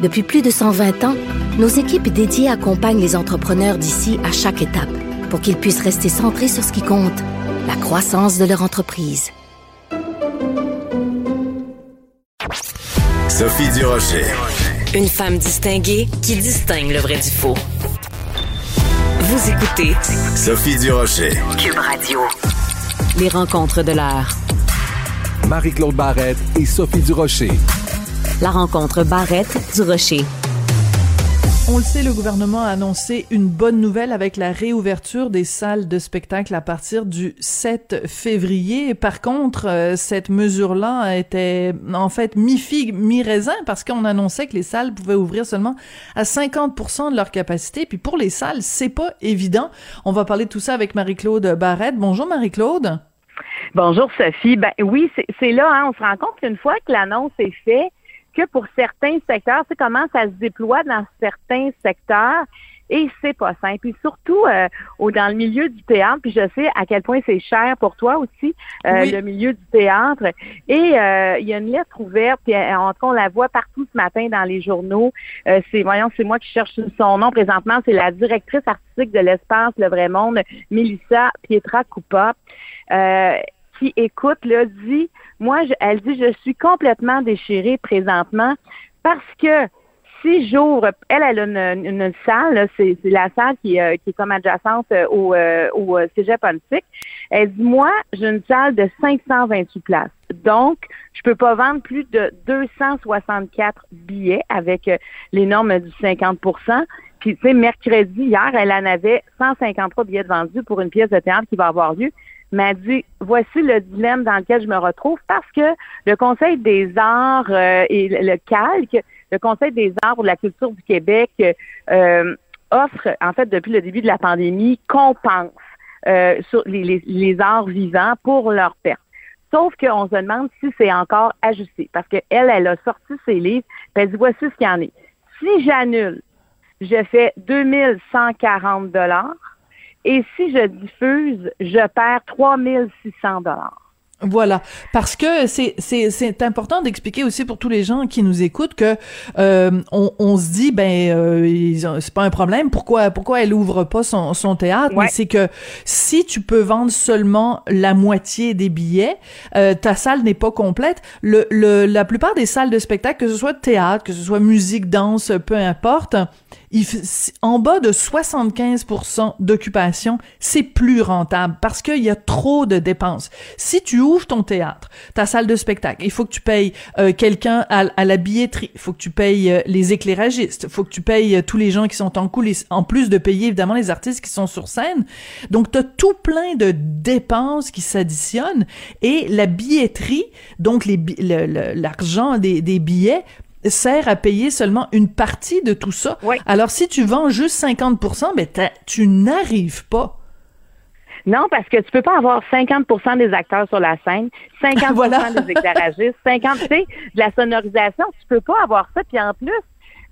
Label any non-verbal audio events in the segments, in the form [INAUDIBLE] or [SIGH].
Depuis plus de 120 ans, nos équipes dédiées accompagnent les entrepreneurs d'ici à chaque étape pour qu'ils puissent rester centrés sur ce qui compte, la croissance de leur entreprise. Sophie Durocher. Une femme distinguée qui distingue le vrai du faux. Vous écoutez Sophie Durocher. Cube Radio. Les rencontres de l'heure. Marie-Claude Barrette et Sophie Durocher. La rencontre Barrette du Rocher. On le sait, le gouvernement a annoncé une bonne nouvelle avec la réouverture des salles de spectacle à partir du 7 février. Par contre, euh, cette mesure-là était en fait mi-figue, mi-raisin parce qu'on annonçait que les salles pouvaient ouvrir seulement à 50% de leur capacité. Puis pour les salles, c'est pas évident. On va parler de tout ça avec Marie-Claude Barrette. Bonjour Marie-Claude. Bonjour Sophie. Ben oui, c'est là, hein, on se rend compte qu'une fois que l'annonce est faite, que pour certains secteurs, sais comment ça se déploie dans certains secteurs et c'est pas simple. Puis surtout euh, dans le milieu du théâtre, puis je sais à quel point c'est cher pour toi aussi, euh, le milieu du théâtre. Et euh, il y a une lettre ouverte, puis en tout cas, on la voit partout ce matin dans les journaux. c'est voyons, c'est moi qui cherche son nom présentement, c'est la directrice artistique de l'espace Le Vrai Monde, Melissa Pietra Coupa qui écoute, là, dit, moi, elle dit, je suis complètement déchirée présentement parce que si j'ouvre, elle, elle a une, salle, c'est la salle qui, euh, est comme adjacente euh, au, euh, au Cégep Politique. Elle dit, moi, j'ai une salle de 528 places. Donc, je peux pas vendre plus de 264 billets avec les normes du 50% Puis, tu sais, mercredi, hier, elle en avait 153 billets vendus pour une pièce de théâtre qui va avoir lieu m'a dit voici le dilemme dans lequel je me retrouve parce que le Conseil des arts euh, et le calque, le Conseil des arts ou de la culture du Québec euh, offre, en fait, depuis le début de la pandémie, compense euh, sur les, les, arts vivants pour leur perte. Sauf qu'on se demande si c'est encore ajusté parce qu'elle, elle a sorti ses livres, puis elle dit voici ce qu'il y en est. Si j'annule, je fais 2140 dollars et si je diffuse, je perds 3600 dollars. Voilà, parce que c'est c'est c'est important d'expliquer aussi pour tous les gens qui nous écoutent que euh, on, on se dit ben euh, c'est pas un problème. Pourquoi pourquoi elle ouvre pas son son théâtre? Mais c'est que si tu peux vendre seulement la moitié des billets euh, ta salle n'est pas complète. Le, le la plupart des salles de spectacle que ce soit théâtre que ce soit musique danse peu importe en bas de 75% d'occupation, c'est plus rentable parce qu'il y a trop de dépenses. Si tu ouvres ton théâtre, ta salle de spectacle, il faut que tu payes euh, quelqu'un à, la billetterie, il faut que tu payes euh, les éclairagistes, il faut que tu payes euh, tous les gens qui sont en coulisses, en plus de payer évidemment les artistes qui sont sur scène. Donc, tu as tout plein de dépenses qui s'additionnent et la billetterie, donc l'argent des billets, sert à payer seulement une partie de tout ça. Alors, si tu vends juste 50% ben, tu n'arrives pas. Non, parce que tu peux pas avoir 50% des acteurs sur la scène, [LAUGHS] 50% des éclairagistes, 50% de la sonorisation. Tu peux pas avoir ça. Puis en plus,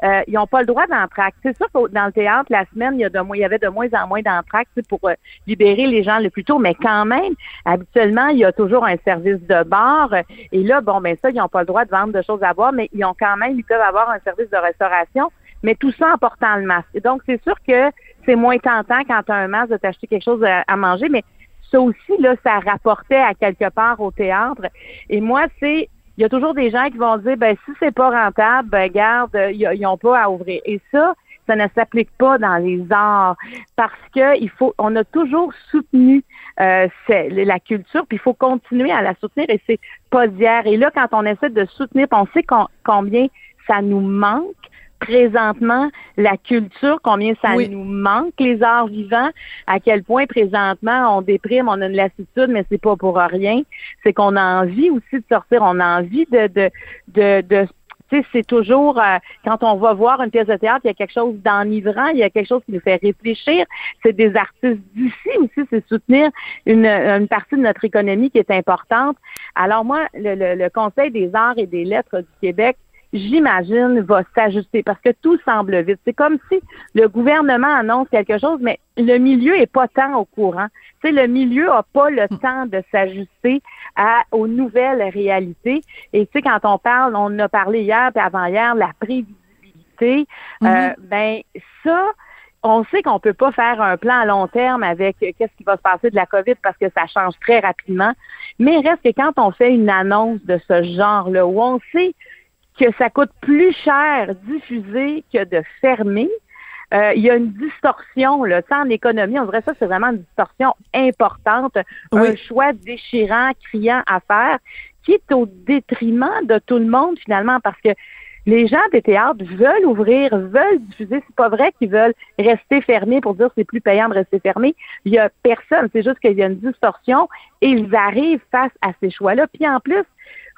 euh, ils n'ont pas le droit d'entracte. C'est sûr que dans le théâtre, la semaine, il y, avait de moins en moins d'entracte pour euh, libérer les gens le plus tôt, mais quand même, habituellement, il y a toujours un service de bar. Et là, bon, ben ça, ils n'ont pas le droit de vendre de choses à boire, mais ils ont quand même, ils peuvent avoir un service de restauration, mais tout ça en portant le masque. Donc, c'est sûr que c'est moins tentant quand tu as un masque de t'acheter quelque chose à, manger, mais ça aussi, là, ça rapportait à quelque part au théâtre. Et moi, c'est il y a toujours des gens qui vont dire ben si c'est pas rentable, ben garde, ils n'ont pas à ouvrir. Et ça, ça ne s'applique pas dans les arts parce que il faut, on a toujours soutenu euh, la culture, puis il faut continuer à la soutenir et c'est pas d'hier. Et là, quand on essaie de soutenir, on sait combien ça nous manque présentement la culture, combien ça nous manque, les arts vivants, à quel point présentement on déprime, on a une lassitude, mais c'est pas pour rien. C'est qu'on a envie aussi de sortir, on a envie de, de, de, tu sais, c'est toujours euh, quand on va voir une pièce de théâtre, il y a quelque chose d'enivrant, il y a quelque chose qui nous fait réfléchir. C'est des artistes d'ici aussi, c'est soutenir une, une, partie de notre économie qui est importante. Alors moi, le, le Conseil des arts et des lettres du Québec j'imagine, va s'ajuster parce que tout semble vite. C'est comme si le gouvernement annonce quelque chose, mais le milieu est pas tant au courant. Tu sais, le milieu a pas le hmm. temps de s'ajuster à, aux nouvelles réalités. Et tu sais, quand on parle, on a parlé hier puis avant-hier, la prévisibilité, euh, mm-hmm. ben ça, on sait qu'on peut pas faire un plan à long terme avec qu'est-ce qui va se passer de la COVID parce que ça change très rapidement. Mais reste que quand on fait une annonce de ce genre-là, où on sait que ça coûte plus cher diffuser que de fermer. Euh, il y a une distorsion, là. Ça, en économie, on dirait ça, c'est vraiment une distorsion importante, un choix déchirant, criant à faire, qui est au détriment de tout le monde, finalement, parce que les gens des théâtres veulent ouvrir, veulent diffuser. C'est pas vrai qu'ils veulent rester fermés pour dire que c'est plus payant de rester fermé. Il y a personne. C'est juste qu'il y a une distorsion et ils arrivent face à ces choix-là. Puis en plus,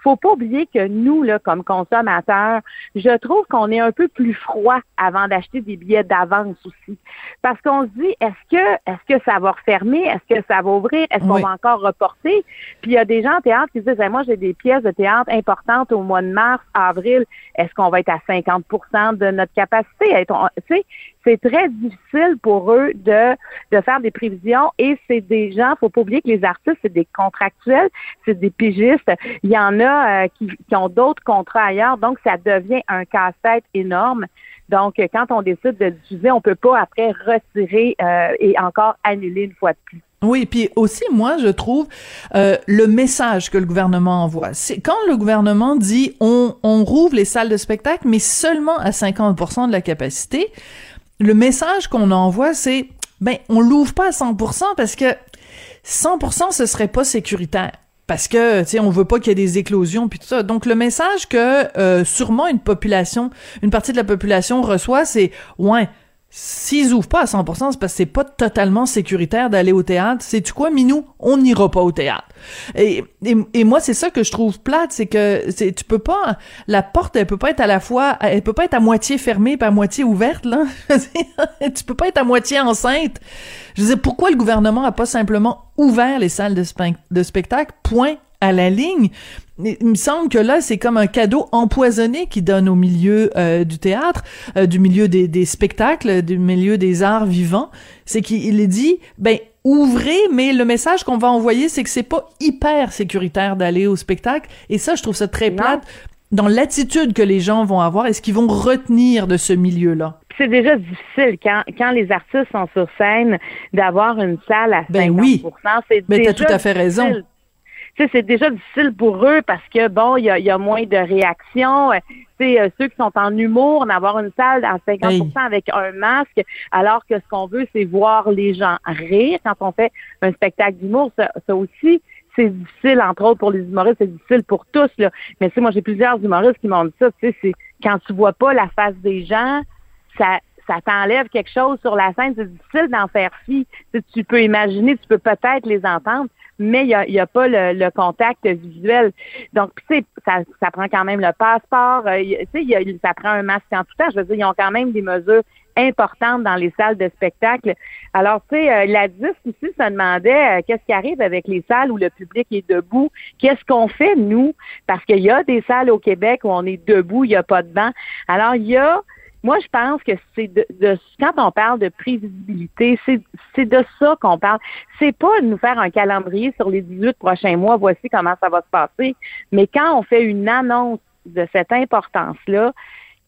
faut pas oublier que nous, là, comme consommateurs, je trouve qu'on est un peu plus froid avant d'acheter des billets d'avance aussi. Parce qu'on se dit, est-ce que, est-ce que ça va refermer? Est-ce que ça va ouvrir? Est-ce qu'on va encore reporter? Puis il y a des gens en théâtre qui disent, moi, j'ai des pièces de théâtre importantes au mois de mars, avril. Est-ce qu'on va être à 50% de notre capacité? C'est très difficile pour eux de, faire des prévisions et c'est des gens, faut pas oublier que les artistes, c'est des contractuels, c'est des pigistes. Il y en a euh, qui, ont d'autres contrats ailleurs, donc ça devient un casse-tête énorme. Donc, quand on décide de diffuser, on peut pas après retirer euh, et encore annuler une fois de plus. Oui, puis aussi, moi, je trouve euh, le message que le gouvernement envoie. C'est quand le gouvernement dit on rouvre les salles de spectacle, mais seulement à 50% de la capacité, le message qu'on envoie, c'est ben on l'ouvre pas à 100% parce que 100% ce serait pas sécuritaire parce que tu sais on veut pas qu'il y ait des éclosions puis tout ça. Donc le message que euh, sûrement une population, une partie de la population reçoit, c'est ouais, S'ils ouvrent pas à 100%, c'est parce que c'est pas totalement sécuritaire d'aller au théâtre. C'est tu quoi, Minou? On n'ira pas au théâtre. Et, et, moi, c'est ça que je trouve plate, c'est que c'est, tu peux pas, la porte, elle peut pas être à la fois, elle peut pas être à moitié fermée pas à moitié ouverte, là. [LAUGHS] tu peux pas être à moitié enceinte. Je veux pourquoi le gouvernement a pas simplement ouvert les salles de, de spectacle, point à la ligne. Il me semble que là, c'est comme un cadeau empoisonné qu'il donne au milieu euh, du théâtre, euh, du milieu des, des, spectacles, du milieu des arts vivants. C'est qu'il dit, ben ouvrez, mais le message qu'on va envoyer, c'est que c'est pas hyper sécuritaire d'aller au spectacle. Et ça, je trouve ça très plate dans l'attitude que les gens vont avoir et ce qu'ils vont retenir de ce milieu-là? C'est déjà difficile quand, quand les artistes sont sur scène d'avoir une salle à 50 ben oui. c'est ben, t'as tout à fait raison c'est déjà difficile pour eux parce que bon, il y a, moins de réactions. C'est euh, ceux qui sont en humour, d'avoir une salle à 50% avec un masque, alors que ce qu'on veut, c'est voir les gens rire quand on fait un spectacle d'humour. Ça, aussi, c'est difficile, entre autres pour les humoristes, c'est difficile pour tous. Là. Mais tu moi, j'ai plusieurs humoristes qui m'ont dit ça. Tu sais, c'est quand tu vois pas la face des gens, ça ça t'enlève quelque chose sur la scène. C'est difficile d'en faire fi. tu peux imaginer, tu peux peut-être les entendre, mais il n'y a, y a, pas le, contact visuel. Donc, tu sais, ça, ça prend quand même le passeport. Euh, tu sais, ça prend un masque en tout temps. Je veux dire, ils ont quand même des mesures importantes dans les salles de spectacle. Alors, tu sais, euh, la DIS ici se demandait euh, qu'est-ce qui arrive avec les salles où le public est debout? Qu'est-ce qu'on fait, nous? Parce qu'il y a des salles au Québec où on est debout, il n'y a pas de banc. Alors, il y a moi, je pense que c'est de, quand on parle de prévisibilité, c'est de ça qu'on parle. C'est pas de nous faire un calendrier sur les 18 prochains mois, voici comment ça va se passer. Mais quand on fait une annonce de cette importance-là,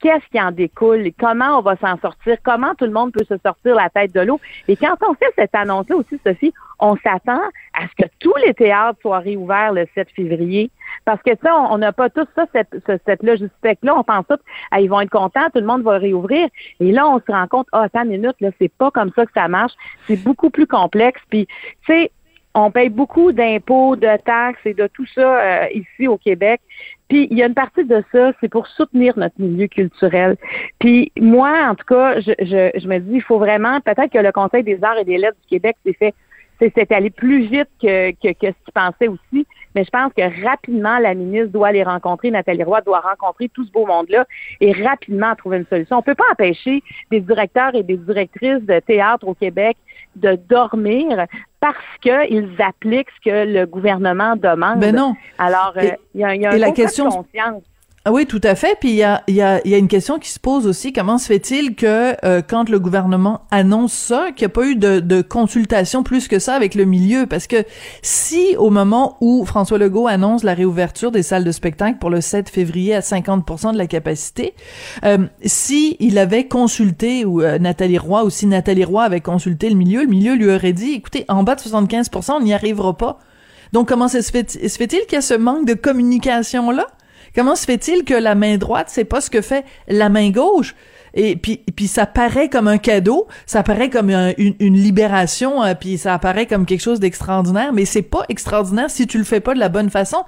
qu'est-ce qui en découle, comment on va s'en sortir, comment tout le monde peut se sortir la tête de l'eau? Et quand on fait cette annonce-là aussi, Sophie, on s'attend à ce que tous les théâtres soient réouverts le 7 février. Parce que ça, on n'a pas tout ça, cette, cette logistique-là. On pense tous, ah, ils vont être contents, tout le monde va réouvrir. Et là, on se rend compte, ah, attends une minute, là, c'est pas comme ça que ça marche. C'est beaucoup plus complexe. Puis, tu sais, on paye beaucoup d'impôts, de taxes et de tout ça euh, ici au Québec. Puis il y a une partie de ça, c'est pour soutenir notre milieu culturel. Puis moi, en tout cas, je, je, je me dis, il faut vraiment, peut-être que le Conseil des arts et des lettres du Québec s'est fait c'est allé plus vite que, que, que ce qu'ils pensaient aussi. mais je pense que rapidement, la ministre doit les rencontrer, Nathalie Roy doit rencontrer tout ce beau monde-là et rapidement trouver une solution. On peut pas empêcher des directeurs et des directrices de théâtre au Québec de dormir parce qu'ils appliquent ce que le gouvernement demande. Ben non. Alors, euh, il y a, y a un la cas de question- conscience. Ah oui, tout à fait. Puis il y a, y, a, y a une question qui se pose aussi. Comment se fait-il que euh, quand le gouvernement annonce ça, qu'il n'y a pas eu de, de consultation plus que ça avec le milieu? Parce que si au moment où François Legault annonce la réouverture des salles de spectacle pour le 7 février à 50 de la capacité, euh, si il avait consulté, ou euh, Nathalie Roy, ou si Nathalie Roy avait consulté le milieu, le milieu lui aurait dit, écoutez, en bas de 75 on n'y arrivera pas. Donc comment se fait-il qu'il y a ce manque de communication-là? Comment se fait-il que la main droite, c'est pas ce que fait la main gauche? Et puis, puis ça paraît comme un cadeau, ça paraît comme un- une, une libération, euh, puis ça apparaît comme quelque chose d'extraordinaire, mais c'est pas extraordinaire si tu le fais pas de la bonne façon.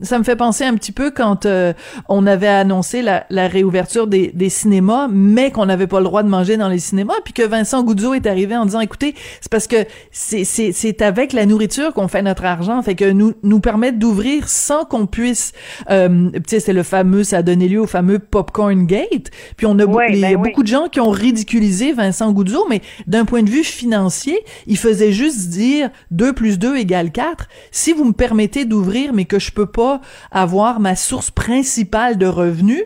Ça me fait penser un petit peu quand euh, on avait annoncé la, la réouverture des, des cinémas, mais qu'on n'avait pas le droit de manger dans les cinémas, puis que Vincent Goudzo est arrivé en disant, écoutez, c'est parce que c'est c'est c'est avec la nourriture qu'on fait notre argent, fait que nous nous permettre d'ouvrir sans qu'on puisse, euh, tu sais, c'est le fameux, ça a donné lieu au fameux popcorn gate, puis on a Ouais, les- il y a ben oui. beaucoup de gens qui ont ridiculisé Vincent Goudzo, mais d'un point de vue financier, il faisait juste dire 2 plus 2 égale 4. Si vous me permettez d'ouvrir, mais que je peux pas avoir ma source principale de revenus,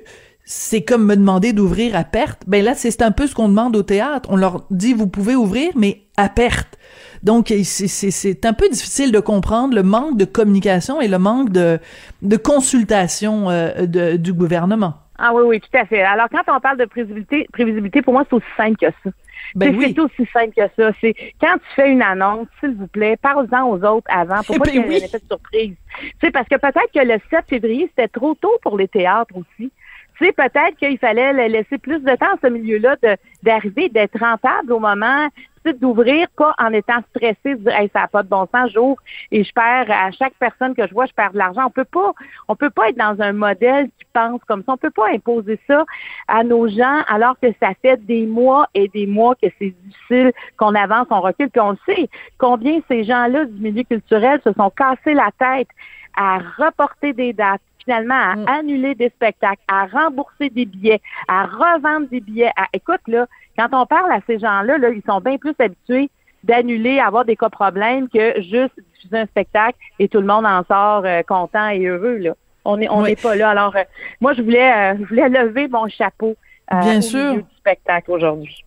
c'est comme me demander d'ouvrir à perte. Ben là, c'est un peu ce qu'on demande au théâtre. On leur dit, vous pouvez ouvrir, mais à perte. Donc, c'est un peu difficile de comprendre le manque de communication et le manque de, de consultation euh, de- du gouvernement. Ah oui, oui, tout à fait. Alors, quand on parle de prévisibilité, prévisibilité pour moi, c'est aussi simple que ça. Ben C'est- oui. Aussi simple que ça. C'est quand tu fais une annonce, s'il vous plaît, parle-en aux autres avant pour pas Ben qu'il y ait oui. un effet de surprise. Tu sais, parce que peut-être que le 7 février, c'était trop tôt pour les théâtres aussi. Tu sais, peut-être qu'il fallait laisser plus de temps à ce milieu-là d'arriver, d'être rentable au moment d'ouvrir, pas en étant stressé, de dire hey, ça n'a pas de bon sens, j'ouvre et je perds à chaque personne que je vois, je perds de l'argent. On peut pas, on peut pas être dans un modèle qui pense comme ça. On peut pas imposer ça à nos gens alors que ça fait des mois et des mois que c'est difficile, qu'on avance, on recule. Puis on sait, combien ces gens-là du milieu culturel se sont cassés la tête à reporter des dates, finalement à Mm. annuler des spectacles, à rembourser des billets, à revendre des billets. À, écoute, là, quand on parle à ces gens-là, là, ils sont bien plus habitués d'annuler, avoir des cas problèmes que juste diffuser un spectacle et tout le monde en sort euh, content et heureux. Là. On n'est on Oui. n'est pas là. Alors, euh, moi, je voulais, euh, je voulais lever mon chapeau Bien au sûr. milieu du spectacle aujourd'hui.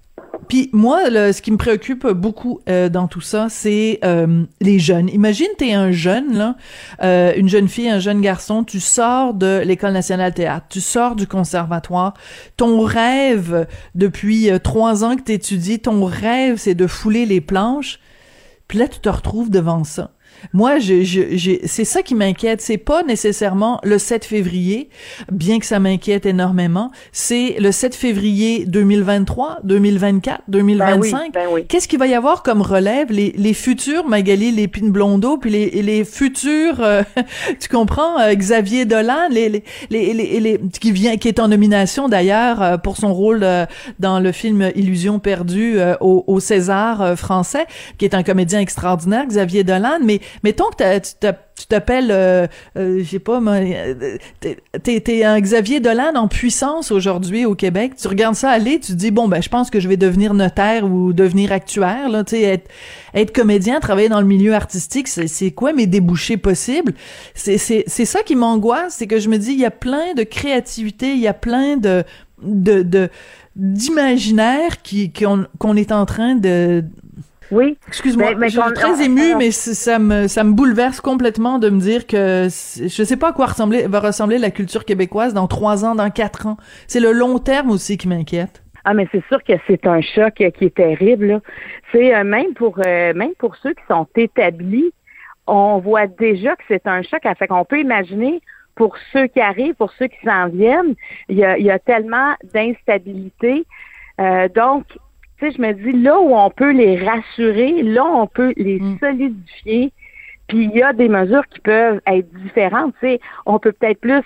Puis moi, ce qui me préoccupe beaucoup euh, dans tout ça, c'est euh, les jeunes. Imagine, t'es un jeune, là, euh, une jeune fille, un jeune garçon, tu sors de l'École nationale théâtre, tu sors du conservatoire, ton rêve, depuis euh, trois ans que t'étudies, ton rêve, c'est de fouler les planches, puis là, tu te retrouves devant ça. Moi, je, je, c'est ça qui m'inquiète. C'est pas nécessairement le 7 février, bien que ça m'inquiète énormément. C'est le 7 février 2023, 2024, 2025. Ben oui. Qu'est-ce qu'il va y avoir comme relève? Les, les futurs Magali Lépine Blondeau puis les, les futurs euh, [LAUGHS] tu comprends euh, Xavier Dolan les les, les, les, les- qui vient qui est en nomination d'ailleurs euh, pour son rôle euh, dans le film Illusion perdue euh, au, au César français qui est un comédien extraordinaire Xavier Dolan mais mettons que tu t'appelles euh, euh, sais pas euh, t'es- t'es un Xavier Dolan en puissance aujourd'hui au Québec tu regardes ça aller tu te dis bon ben je pense que je vais devenir notaire ou devenir actuaire là tu être comédien travailler dans le milieu artistique c'est quoi mes débouchés possibles? C'est c'est c'est ça qui m'angoisse c'est que je me dis il y a plein de créativité il y a plein de de d'imaginaire qui qu'on est en train de Oui. Excuse-moi, Mais- mais je suis très émue, mais ça me ça me bouleverse complètement de me dire que je sais pas à quoi ressembler, va ressembler la culture québécoise dans trois ans, dans quatre ans. C'est le long terme aussi qui m'inquiète. Ah, mais c'est sûr que c'est un choc qui est terrible. C'est euh, même pour euh, même pour ceux qui sont établis, on voit déjà que c'est un choc. Fait qu'on peut imaginer pour ceux qui arrivent, pour ceux qui s'en viennent, il y a, il y a tellement d'instabilité. Euh, donc, tu sais, je me dis là où on peut les rassurer, là où on peut les Mm. solidifier. Puis il y a des mesures qui peuvent être différentes. Tu sais, on peut peut-être plus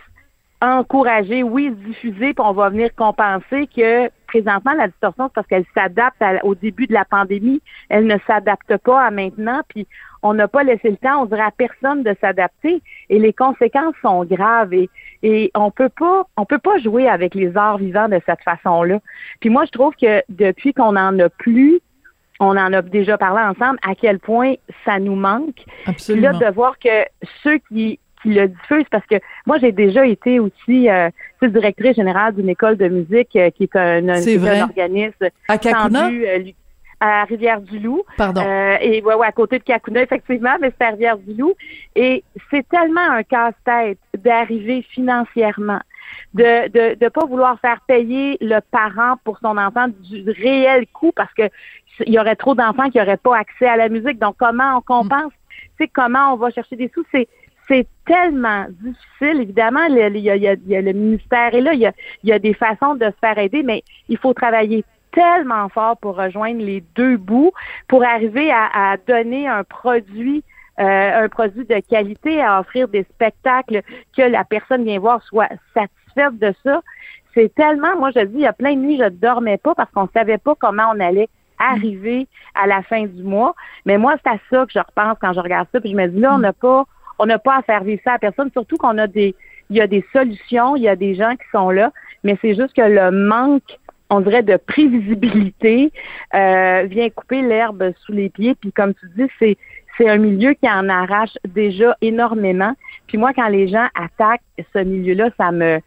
encourager, oui, diffuser, puis on va venir compenser que présentement, la distorsion, c'est parce qu'elle s'adapte au début de la pandémie. Elle ne s'adapte pas à maintenant. Puis on n'a pas laissé le temps, on dirait à personne de s'adapter. Et les conséquences sont graves. Et, et on peut pas, on peut pas jouer avec les arts vivants de cette façon-là. Puis moi, je trouve que depuis qu'on en a plus, on en a déjà parlé ensemble, à quel point ça nous manque. Puis Absolument. là, de voir que ceux qui, qui le diffusent, parce que moi, j'ai déjà été aussi euh, directrice générale d'une école de musique euh, qui est un, un, est un organisme À euh, lui- à Rivière-du-Loup. Pardon. Euh, et ouais, ouais, à côté de Kakuna, effectivement, mais c'est à Rivière-du-Loup. Et c'est tellement un casse-tête d'arriver financièrement, de de de pas vouloir faire payer le parent pour son enfant du réel coût parce que il y aurait trop d'enfants qui n'auraient pas accès à la musique. Donc comment on compense? Tu sais comment on va chercher des sous? C'est c'est tellement difficile. Évidemment, il y, a, il y a- il y a le ministère est là, il y a, il y a des façons de se faire aider, mais il faut travailler tellement fort pour rejoindre les deux bouts, pour arriver à, à donner un produit, euh, un produit de qualité, à offrir des spectacles que la personne vient voir soit satisfaite de ça. C'est tellement, moi je dis, il y a plein de nuits, je ne dormais pas parce qu'on savait pas comment on allait arriver à la fin du mois. Mais moi, c'est à ça que je repense quand je regarde ça. Puis je me dis, là, on n'a pas, on n'a pas à faire vivre ça à personne, surtout qu'on a des, il y a des solutions, il y a des gens qui sont là, mais c'est juste que le manque, on dirait, de prévisibilité euh, vient couper l'herbe sous les pieds. Puis comme tu dis, c'est c'est un milieu qui en arrache déjà énormément. Puis moi, quand les gens attaquent ce milieu-là, ça me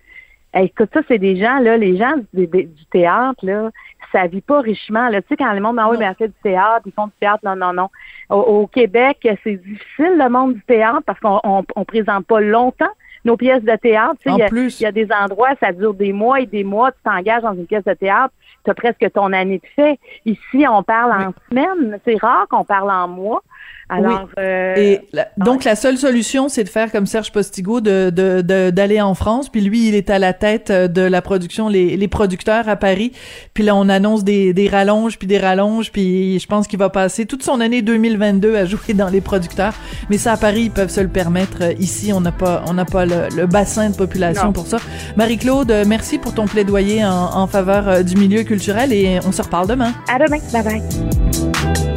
écoute, ça, c'est des gens, là, les gens du, du- du théâtre, là, ça vit pas richement. Là. Tu sais, quand le monde, ah oui, mais elle fait du théâtre, ils font du théâtre, non, non, non. Au, au Québec, c'est difficile, le monde du théâtre, parce qu'on on, on présente pas longtemps nos pièces de théâtre. Tu sais, En il y a- plus. il y, a des endroits, ça dure des mois et des mois, tu t'engages dans une pièce de théâtre, tu as presque ton année de fait. Ici, on parle en semaine. C'est rare qu'on parle en mois. Alors, euh, Et la- donc la seule solution, c'est de faire comme Serge Postigo, de de- de- d'aller en France. Puis lui, il est à la tête euh, de la production, les, les producteurs à Paris. Puis là, on annonce des, des rallonges, puis des rallonges. Puis je pense qu'il va passer toute son année 2022 à jouer dans les producteurs. Mais ça, à Paris, ils peuvent se le permettre. Euh, Ici, on n'a pas on n'a pas le, le bassin de population Non. pour ça. Marie-Claude, euh, merci pour ton plaidoyer en, en faveur du milieu culturel et on se reparle demain. à demain. Bye bye.